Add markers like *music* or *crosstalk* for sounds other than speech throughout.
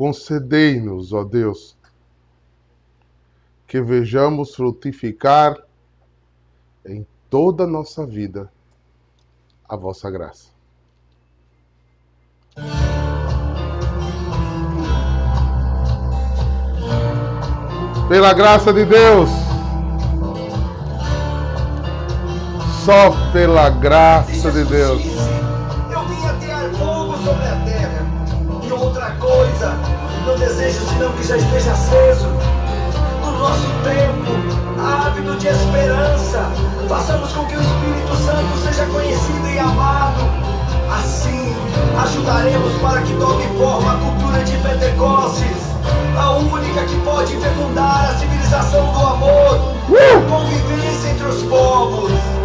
concedei-nos, ó Deus, que vejamos frutificar em toda a nossa vida a vossa graça. Pela graça de Deus, só pela graça de Deus. Não desejo senão que já esteja aceso. No nosso tempo, ávido de esperança, façamos com que o Espírito Santo seja conhecido e amado. Assim, ajudaremos para que tome forma a cultura de Pentecostes, a única que pode fecundar a civilização do amor, a convivência entre os povos.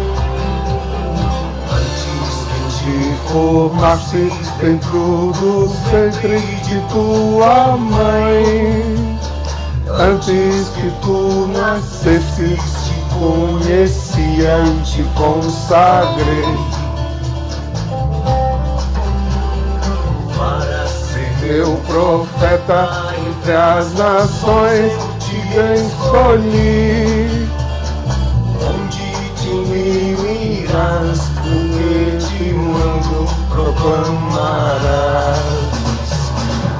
Te formaste dentro do ventre de tua mãe. Antes que tu nasceste, te conhecia e te consagrei. Para ser Teu profeta entre as nações, te escolhi.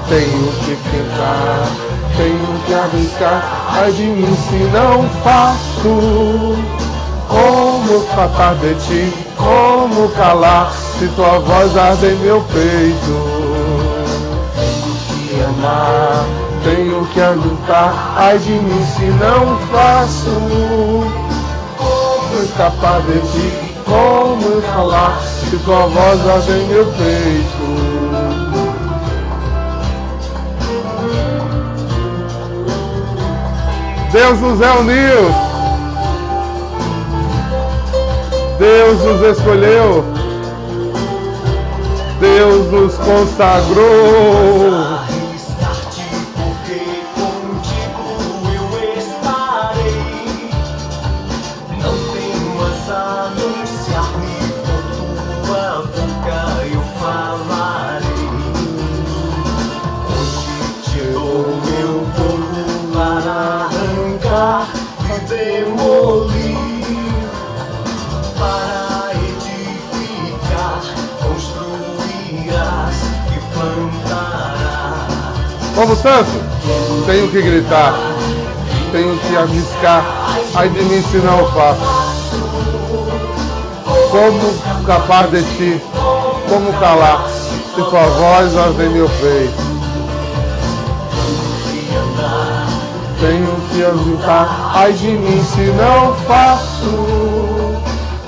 Tenho que ficar, tenho que arriscar, ai de mim se não faço. Como escapar de ti, como calar, se tua voz arde em meu peito. Tenho que amar, tenho que ajudar, ai de mim se não faço. Como escapar de ti, como falar, se tua voz arde meu peito. Deus nos reuniu. Deus nos escolheu. Deus nos consagrou. Povo Santo, tenho que gritar, tenho que arriscar, ai de mim se não faço. Como capaz de ti, como calar, se tua voz arde em meu peito. Tenho que ajudar, ai de mim se não faço.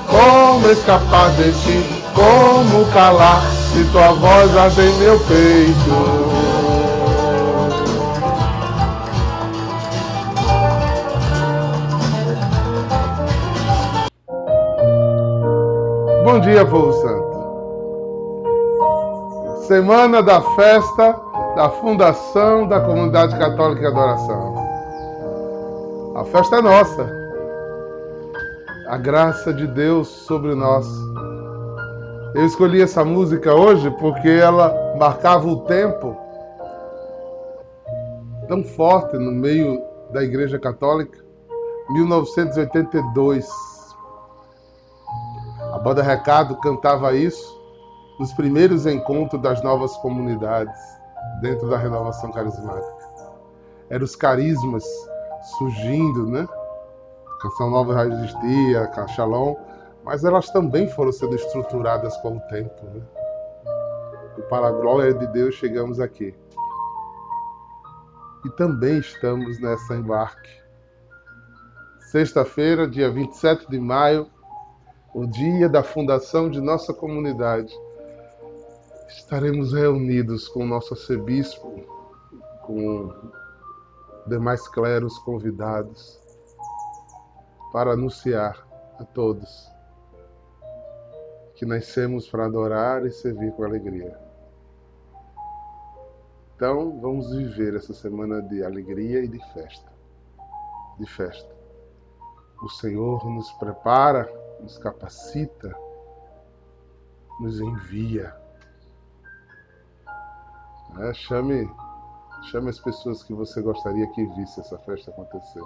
Como escapar de ti, como calar, se tua voz arde em meu peito. Bom dia, povo santo. Semana da festa da fundação da Comunidade Católica de Adoração. A festa é nossa. A graça de Deus sobre nós. Eu escolhi essa música hoje porque ela marcava o tempo tão forte no meio da Igreja Católica, 1982. A banda Recado cantava isso nos primeiros encontros das novas comunidades dentro da renovação carismática. Eram os carismas surgindo, né? Canção Nova já existia, Cachalão, mas elas também foram sendo estruturadas com o tempo, né? E para a glória de Deus chegamos aqui. E também estamos nessa embarque. Sexta-feira, dia 27 de maio, o dia da fundação de nossa comunidade. Estaremos reunidos com o nosso arcebispo, com demais cleros convidados, para anunciar a todos que nascemos para adorar e servir com alegria. Então, vamos viver essa semana de alegria e de festa. De festa. O Senhor nos prepara nos capacita, nos envia. É, chame Chame as pessoas que você gostaria que visse essa festa acontecer.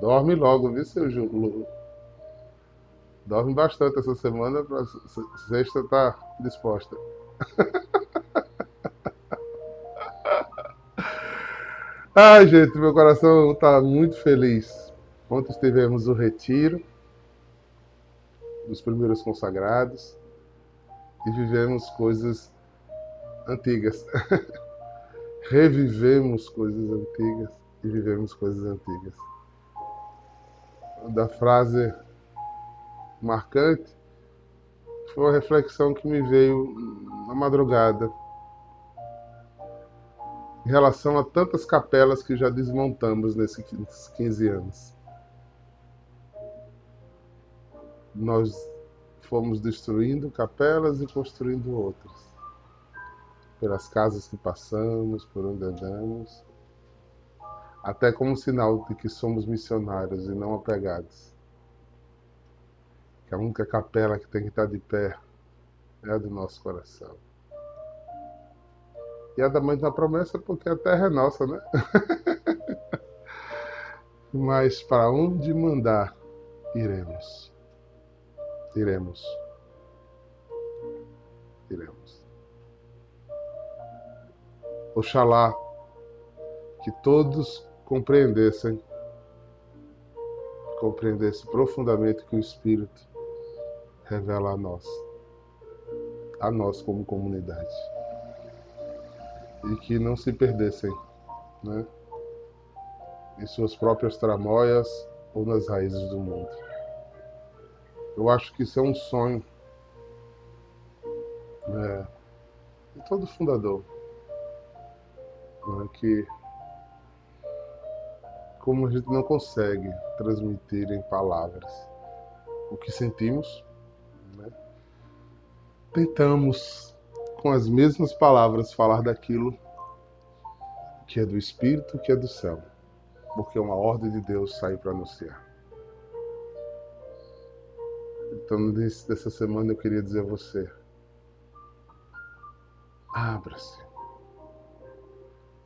Dorme logo, viu, seu Júlio? Dorme bastante essa semana para sexta estar tá disposta. *laughs* Ai, gente, meu coração está muito feliz. Ontem tivemos o retiro dos primeiros consagrados e vivemos coisas antigas. *laughs* Revivemos coisas antigas e vivemos coisas antigas. Da frase marcante foi uma reflexão que me veio na madrugada em relação a tantas capelas que já desmontamos nesses 15 anos. Nós fomos destruindo capelas e construindo outras. Pelas casas que passamos, por onde andamos, até como sinal de que somos missionários e não apegados. Que a única capela que tem que estar de pé é a do nosso coração. E a da mãe da promessa, porque a terra é nossa, né? *laughs* Mas para onde mandar, iremos. Iremos. Iremos. Oxalá que todos compreendessem, compreendessem profundamente que o Espírito revela a nós, a nós como comunidade e que não se perdessem né, em suas próprias tramóias ou nas raízes do mundo. Eu acho que isso é um sonho. Né, de todo fundador, né, que como a gente não consegue transmitir em palavras o que sentimos, né, tentamos com as mesmas palavras falar daquilo que é do Espírito, que é do céu, porque uma ordem de Deus sai para anunciar. Então, no dessa semana, eu queria dizer a você: abra-se,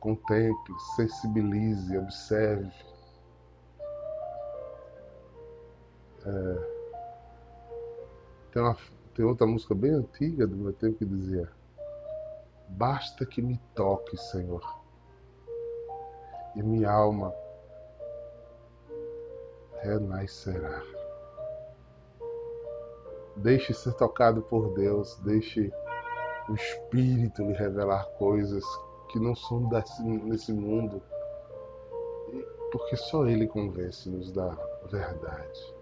contemple, sensibilize, observe. É, tem, uma, tem outra música bem antiga do meu tempo que dizia: Basta que me toque, Senhor, e minha alma renascerá. Deixe ser tocado por Deus, deixe o Espírito lhe revelar coisas que não são desse, mundo, porque só Ele convence-nos da verdade.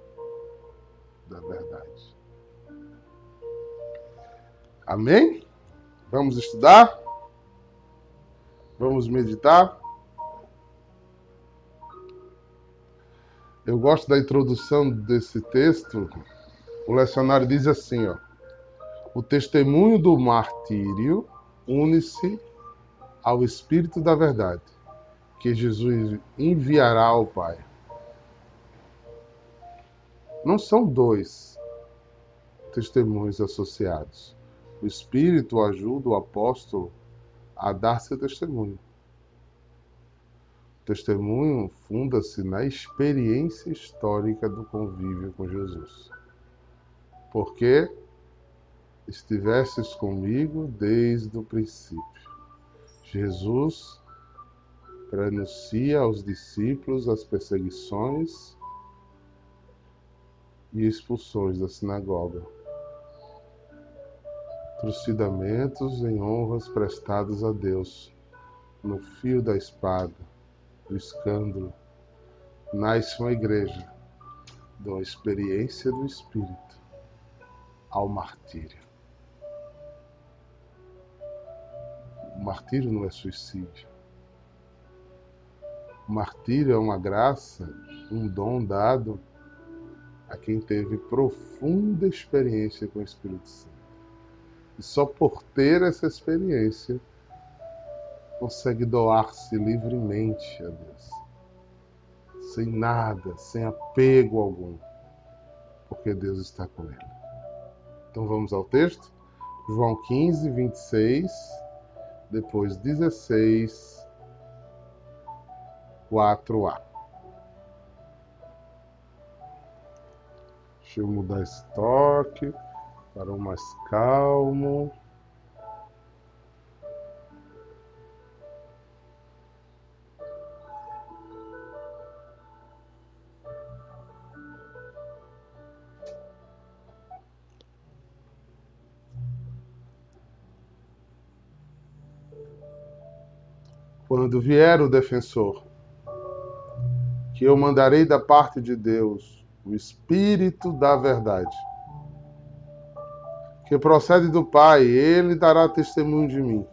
Da verdade. Amém? Vamos estudar? Vamos meditar? Eu gosto da introdução desse texto. O lecionário diz assim, ó: O testemunho do martírio une-se ao espírito da verdade, que Jesus enviará ao Pai. Não são dois testemunhos associados o Espírito ajuda o apóstolo a dar seu testemunho. O testemunho funda-se na experiência histórica do convívio com Jesus. Porque estivesses comigo desde o princípio. Jesus prenuncia aos discípulos as perseguições e expulsões da sinagoga trucidamentos em honras prestadas a Deus, no fio da espada, do escândalo, nasce uma igreja, da experiência do Espírito ao martírio. O martírio não é suicídio. O martírio é uma graça, um dom dado a quem teve profunda experiência com o Espírito Santo. E só por ter essa experiência consegue doar-se livremente a Deus, sem nada, sem apego algum, porque Deus está com ele. Então vamos ao texto, João 15, 26 depois 16, 4A. Deixa eu mudar esse toque para o mais calmo. Quando vier o defensor, que eu mandarei da parte de Deus, o Espírito da Verdade, que procede do Pai, ele dará testemunho de mim.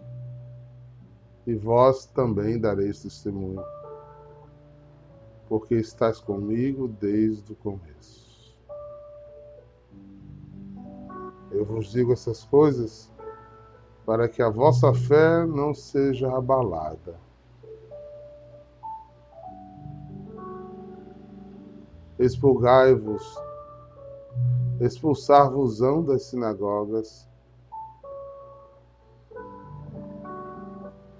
E vós também dareis testemunho, porque estás comigo desde o começo. Eu vos digo essas coisas para que a vossa fé não seja abalada. Expulgai-vos, expulsar-vos-ão das sinagogas,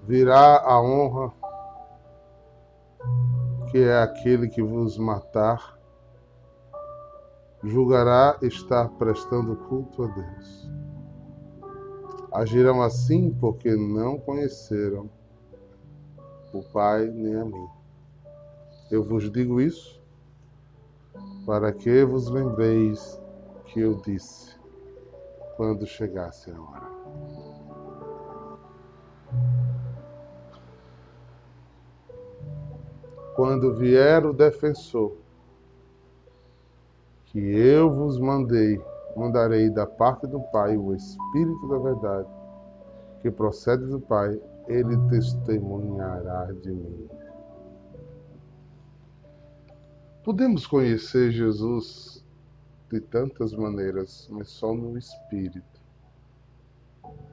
virá a honra, que é aquele que vos matar, julgará estar prestando culto a Deus. Agirão assim porque não conheceram o Pai nem a mim. Eu vos digo isso para que vos lembreis que eu disse quando chegasse a hora. Quando vier o defensor, que eu vos mandei, mandarei da parte do Pai o Espírito da Verdade, que procede do Pai, ele testemunhará de mim. Podemos conhecer Jesus de tantas maneiras, mas só no Espírito.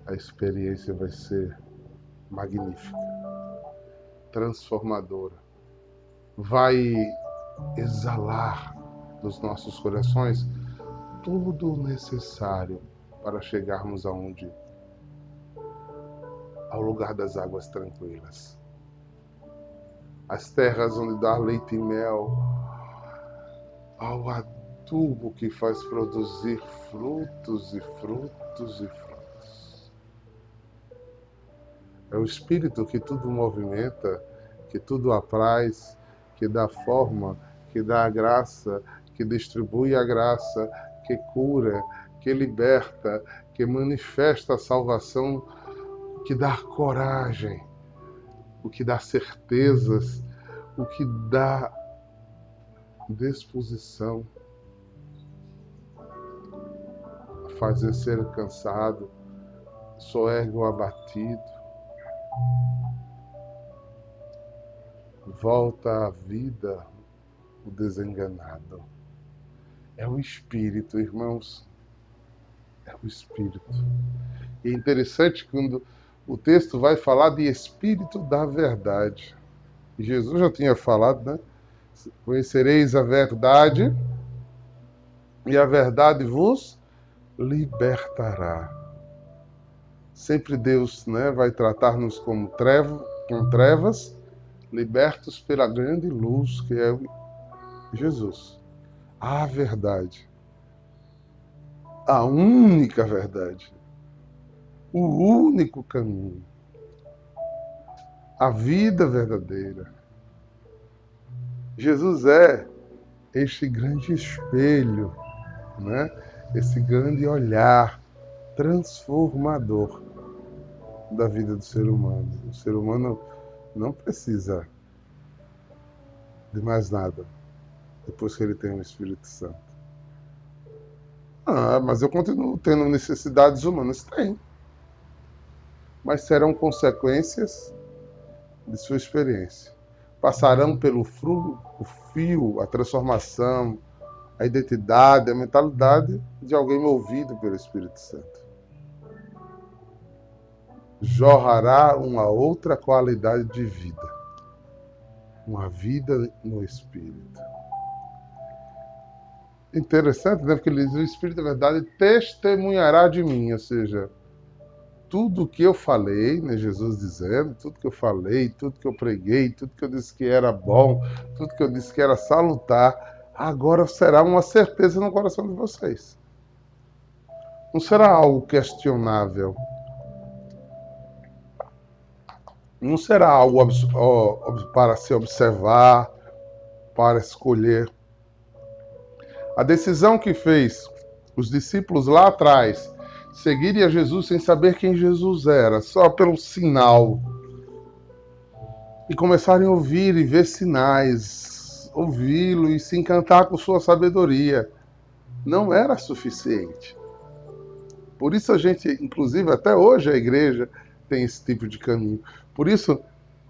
A experiência vai ser magnífica, transformadora. Vai exalar dos nossos corações tudo o necessário para chegarmos aonde? Ao lugar das águas tranquilas. As terras onde dá leite e mel, ao adubo que faz produzir frutos e frutos e frutos. É o Espírito que tudo movimenta, que tudo apraz, que dá forma, que dá a graça, que distribui a graça, que cura, que liberta, que manifesta a salvação, que dá coragem, o que dá certezas, o que dá disposição a fazer ser cansado, soergue o abatido, volta à vida o desenganado. É o Espírito, irmãos. É o Espírito. E é interessante quando o texto vai falar de Espírito da Verdade. Jesus já tinha falado, né? Conhecereis a verdade e a verdade vos libertará. Sempre Deus né, vai tratar-nos como trevo, com trevas, libertos pela grande luz que é Jesus. A verdade. A única verdade. O único caminho. A vida verdadeira Jesus é este grande espelho, né? esse grande olhar transformador da vida do ser humano. O ser humano não precisa de mais nada depois que ele tem o Espírito Santo. Ah, mas eu continuo tendo necessidades humanas. Tem. Mas serão consequências de sua experiência passarão pelo fio, o fio, a transformação, a identidade, a mentalidade de alguém movido pelo Espírito Santo. Jorrará uma outra qualidade de vida, uma vida no Espírito. Interessante, né? Porque ele diz: o Espírito da Verdade testemunhará de mim, ou seja, tudo que eu falei, né, Jesus dizendo, tudo que eu falei, tudo que eu preguei, tudo que eu disse que era bom, tudo que eu disse que era salutar, agora será uma certeza no coração de vocês. Não será algo questionável. Não será algo para se observar, para escolher. A decisão que fez os discípulos lá atrás seguirem a Jesus sem saber quem Jesus era, só pelo sinal. E começarem a ouvir e ver sinais, ouvi-lo e se encantar com sua sabedoria. Não era suficiente. Por isso a gente, inclusive até hoje a igreja tem esse tipo de caminho. Por isso,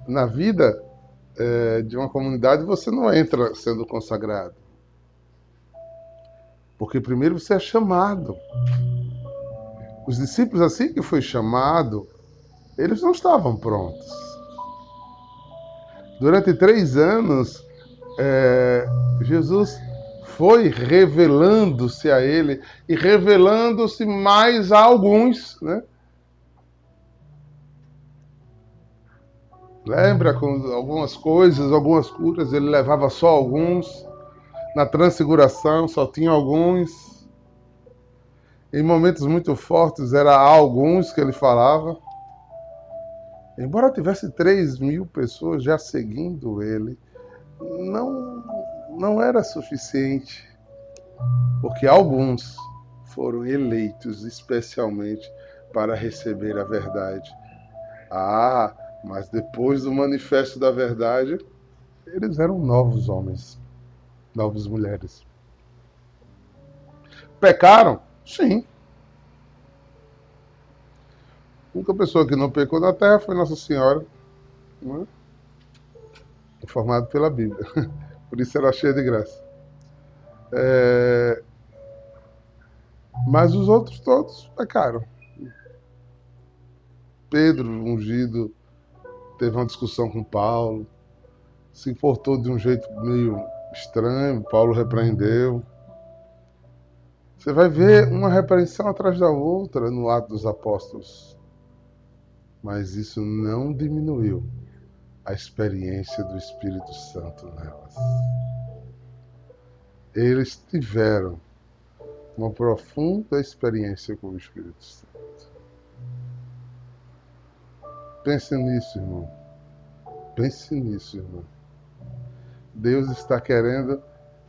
na vida é, de uma comunidade, você não entra sendo consagrado. Porque primeiro você é chamado. Os discípulos, assim que foi chamado, eles não estavam prontos. Durante três anos, é, Jesus foi revelando-se a ele e revelando-se mais a alguns, né? Lembra com algumas coisas, algumas curas, ele levava só alguns. Na transfiguração só tinha alguns. Em momentos muito fortes, era alguns que ele falava. Embora tivesse 3 mil pessoas já seguindo ele, não, não era suficiente, porque alguns foram eleitos especialmente para receber a verdade. Ah, mas depois do manifesto da verdade, eles eram novos homens, novas mulheres. Pecaram? Sim. A única pessoa que não pecou na terra foi Nossa Senhora, né? informado pela Bíblia. *laughs* Por isso era cheia de graça. É... Mas os outros todos pecaram. Pedro, ungido, teve uma discussão com Paulo, se importou de um jeito meio estranho, Paulo repreendeu. Você vai ver uma repreensão atrás da outra no ato dos apóstolos. Mas isso não diminuiu a experiência do Espírito Santo nelas. Eles tiveram uma profunda experiência com o Espírito Santo. Pense nisso, irmão. Pense nisso, irmão. Deus está querendo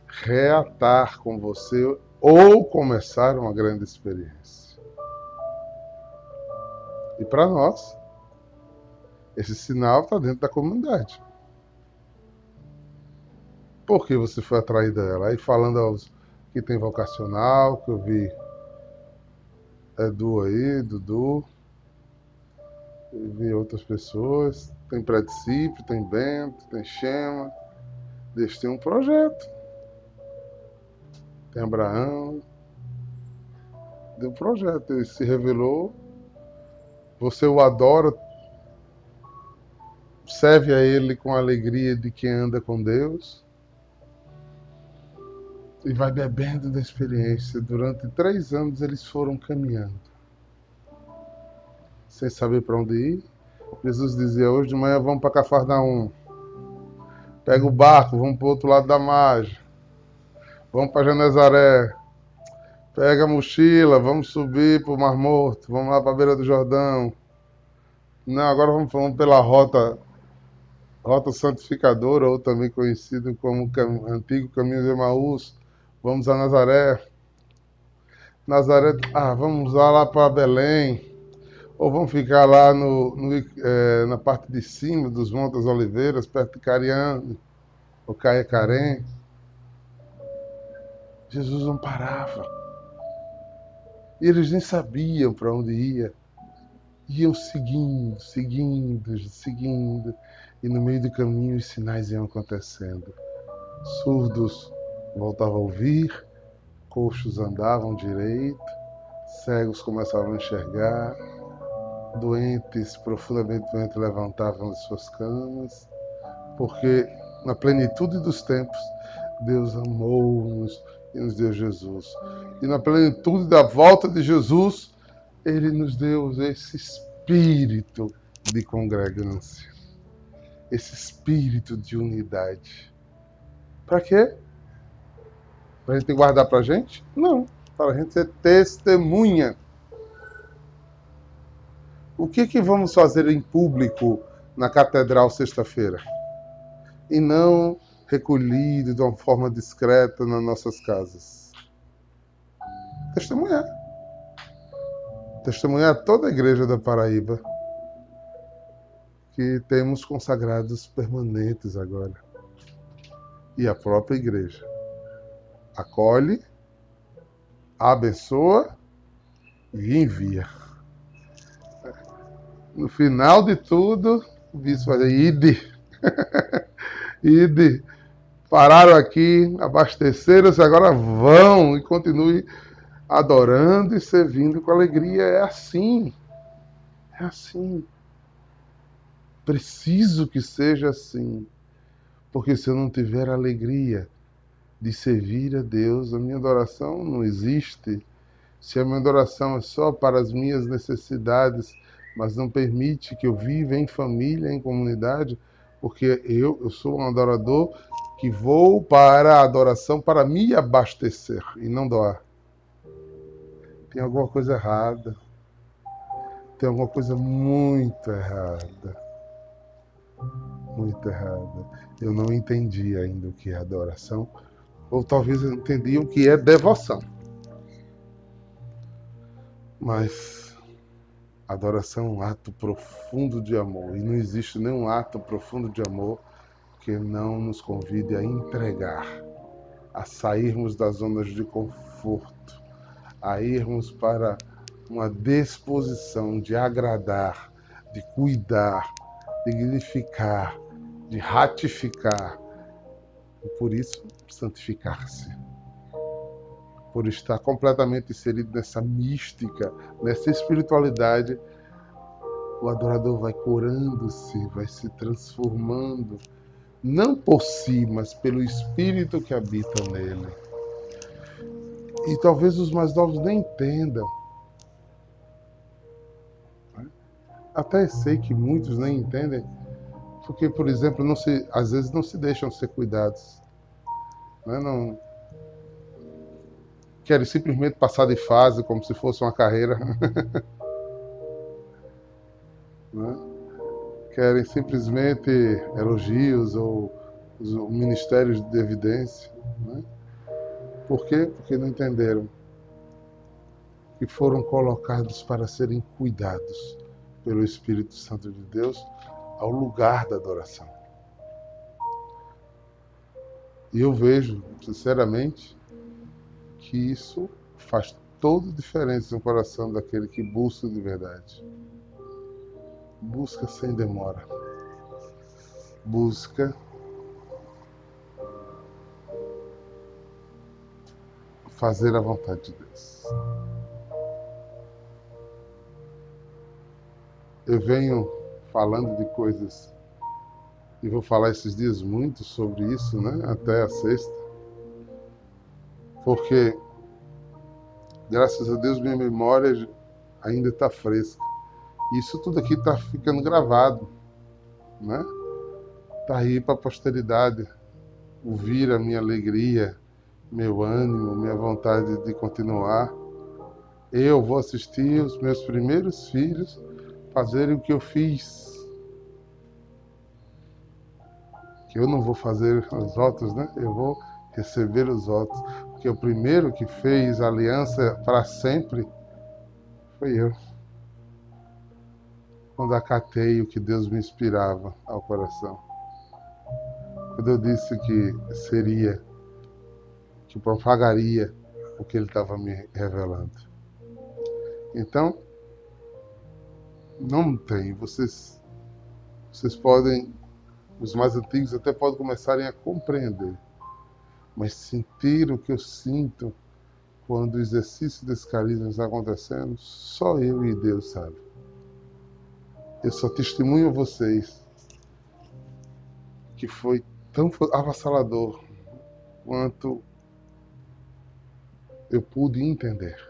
reatar com você ou começar uma grande experiência. E para nós, esse sinal está dentro da comunidade. Por que você foi atraído a ela? Aí falando aos que tem vocacional, que eu vi Edu aí, Dudu, eu vi outras pessoas, tem Predicípio, tem Bento, tem Chema, eles têm um projeto tem Abraão. Deu projeto, ele se revelou. Você o adora, serve a ele com a alegria de quem anda com Deus. E vai bebendo da experiência. Durante três anos eles foram caminhando. Sem saber para onde ir. Jesus dizia, hoje de manhã vamos para Cafarnaum. Pega o barco, vamos para o outro lado da margem. Vamos para Genezaré. Pega a mochila, vamos subir para o Mar Morto, vamos lá para a beira do Jordão. Não, agora vamos, vamos pela rota, rota santificadora, ou também conhecido como cam, Antigo Caminho de Emaús. Vamos a Nazaré. Nazaré, ah, vamos lá, lá para Belém. Ou vamos ficar lá no, no é, na parte de cima dos Montes Oliveiras, perto de Cariano, ou Caiacarém. Jesus não parava. E eles nem sabiam para onde ia. Iam seguindo, seguindo, seguindo. E no meio do caminho os sinais iam acontecendo. Surdos voltavam a ouvir, coxos andavam direito, cegos começavam a enxergar, doentes, profundamente doentes, levantavam de suas camas, porque na plenitude dos tempos, Deus amou-nos e nos deu Jesus. E na plenitude da volta de Jesus, Ele nos deu esse espírito de congregância, esse espírito de unidade. Para quê? Para a gente guardar para a gente? Não, para a gente ser testemunha. O que, que vamos fazer em público na catedral sexta-feira? E não recolhido de uma forma discreta nas nossas casas. Testemunhar. Testemunhar toda a igreja da Paraíba que temos consagrados permanentes agora. E a própria igreja. Acolhe, abençoa e envia. No final de tudo, o bispo dizer, ide. *laughs* ide pararam aqui, abasteceram-se, agora vão e continue adorando e servindo com alegria. É assim. É assim. Preciso que seja assim. Porque se eu não tiver alegria de servir a Deus, a minha adoração não existe. Se a minha adoração é só para as minhas necessidades, mas não permite que eu viva em família, em comunidade, porque eu, eu sou um adorador que vou para a adoração para me abastecer e não doar. Tem alguma coisa errada. Tem alguma coisa muito errada. Muito errada. Eu não entendi ainda o que é adoração, ou talvez eu entendi o que é devoção. Mas adoração é um ato profundo de amor, e não existe nenhum ato profundo de amor que não nos convide a entregar, a sairmos das zonas de conforto, a irmos para uma disposição de agradar, de cuidar, de dignificar, de ratificar e por isso santificar-se. Por estar completamente inserido nessa mística, nessa espiritualidade, o adorador vai curando-se, vai se transformando não por si, mas pelo Espírito que habita nele. E talvez os mais novos nem entendam. Até sei que muitos nem entendem, porque, por exemplo, não se, às vezes não se deixam ser cuidados. Né? Não, querem simplesmente passar de fase como se fosse uma carreira. *laughs* né? Querem simplesmente elogios ou os ministérios de evidência. Né? Por quê? Porque não entenderam que foram colocados para serem cuidados pelo Espírito Santo de Deus ao lugar da adoração. E eu vejo, sinceramente, que isso faz toda a diferença no coração daquele que busca de verdade. Busca sem demora. Busca fazer a vontade de Deus. Eu venho falando de coisas e vou falar esses dias muito sobre isso, né? Até a sexta. Porque graças a Deus minha memória ainda está fresca. Isso tudo aqui está ficando gravado, né? Está aí para a posteridade ouvir a minha alegria, meu ânimo, minha vontade de continuar. Eu vou assistir os meus primeiros filhos fazerem o que eu fiz. Que eu não vou fazer os outros, né? Eu vou receber os outros. Porque o primeiro que fez aliança para sempre foi eu quando acatei o que Deus me inspirava ao coração. Quando eu disse que seria, que propagaria o que Ele estava me revelando. Então, não tem. Vocês, vocês podem, os mais antigos até podem começarem a compreender, mas sentir o que eu sinto quando o exercício desse carisma está acontecendo, só eu e Deus sabe. Eu só testemunho a vocês que foi tão avassalador quanto eu pude entender.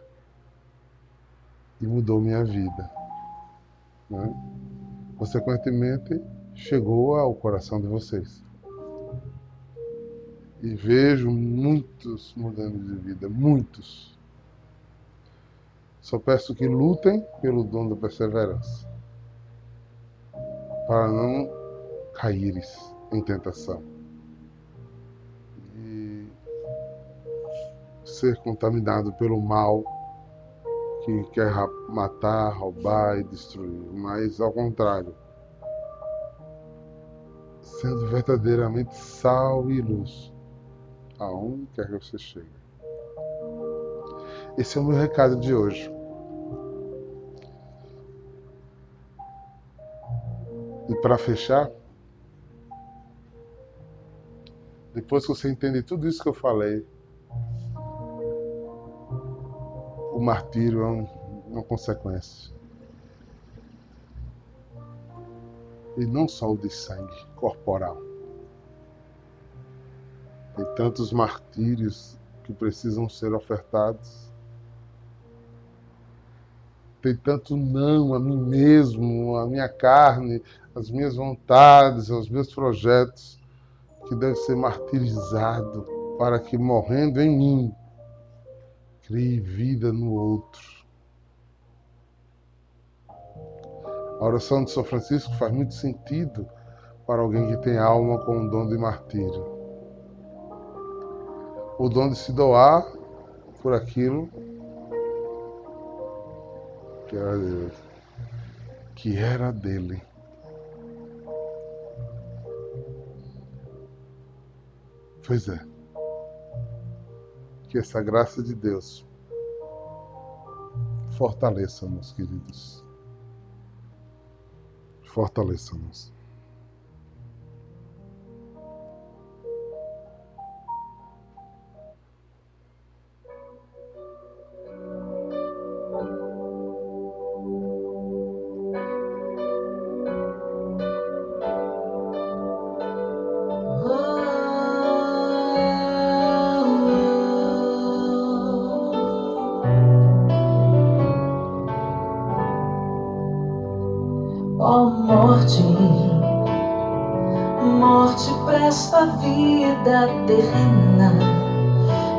e mudou minha vida. Né? Consequentemente, chegou ao coração de vocês. E vejo muitos mudando de vida, muitos. Só peço que lutem pelo dom da perseverança, para não caíres em tentação e ser contaminado pelo mal que quer matar, roubar e destruir, mas ao contrário, sendo verdadeiramente sal e luz aonde quer que você chegue. Esse é o meu recado de hoje. E para fechar, depois que você entende tudo isso que eu falei, o martírio é um, uma consequência. E não só o de sangue corporal. Tem tantos martírios que precisam ser ofertados. Tem tanto não a mim mesmo, a minha carne, as minhas vontades, os meus projetos, que deve ser martirizado para que morrendo em mim, crie vida no outro. A oração de São Francisco faz muito sentido para alguém que tem alma com o dom de martírio o dom de se doar por aquilo que era. Que era dele. Pois é. Que essa graça de Deus fortaleça-nos, queridos. Fortaleça-nos.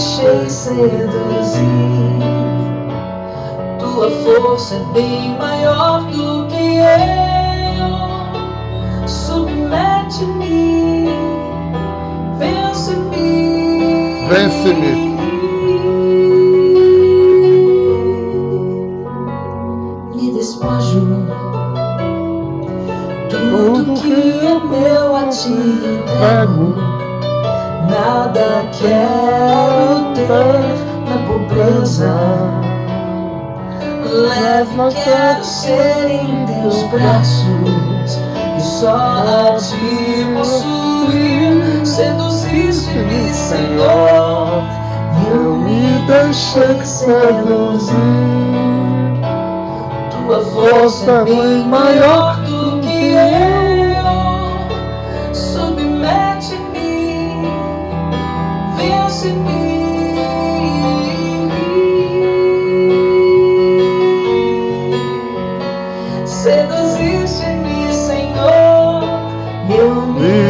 deixei seduzir. Tua força é bem maior do que eu. Submete-me, vence-me. Vence-me. razão. Levo, não quero ser em teus braços e só a te possuir. Seduziste-me, Senhor, eu me deixei seduzir. Tua força é bem maior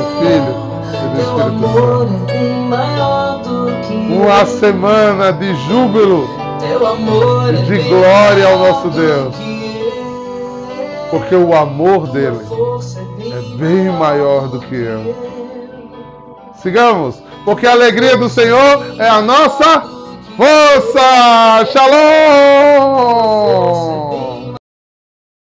do Filho e do Teu Espírito Santo. é do Uma semana de júbilo, amor é de glória ao nosso do Deus. que eu. porque o amor dele Força é bem maior do que eu. Sigamos, porque a alegria do Senhor é a nossa força. Shalom!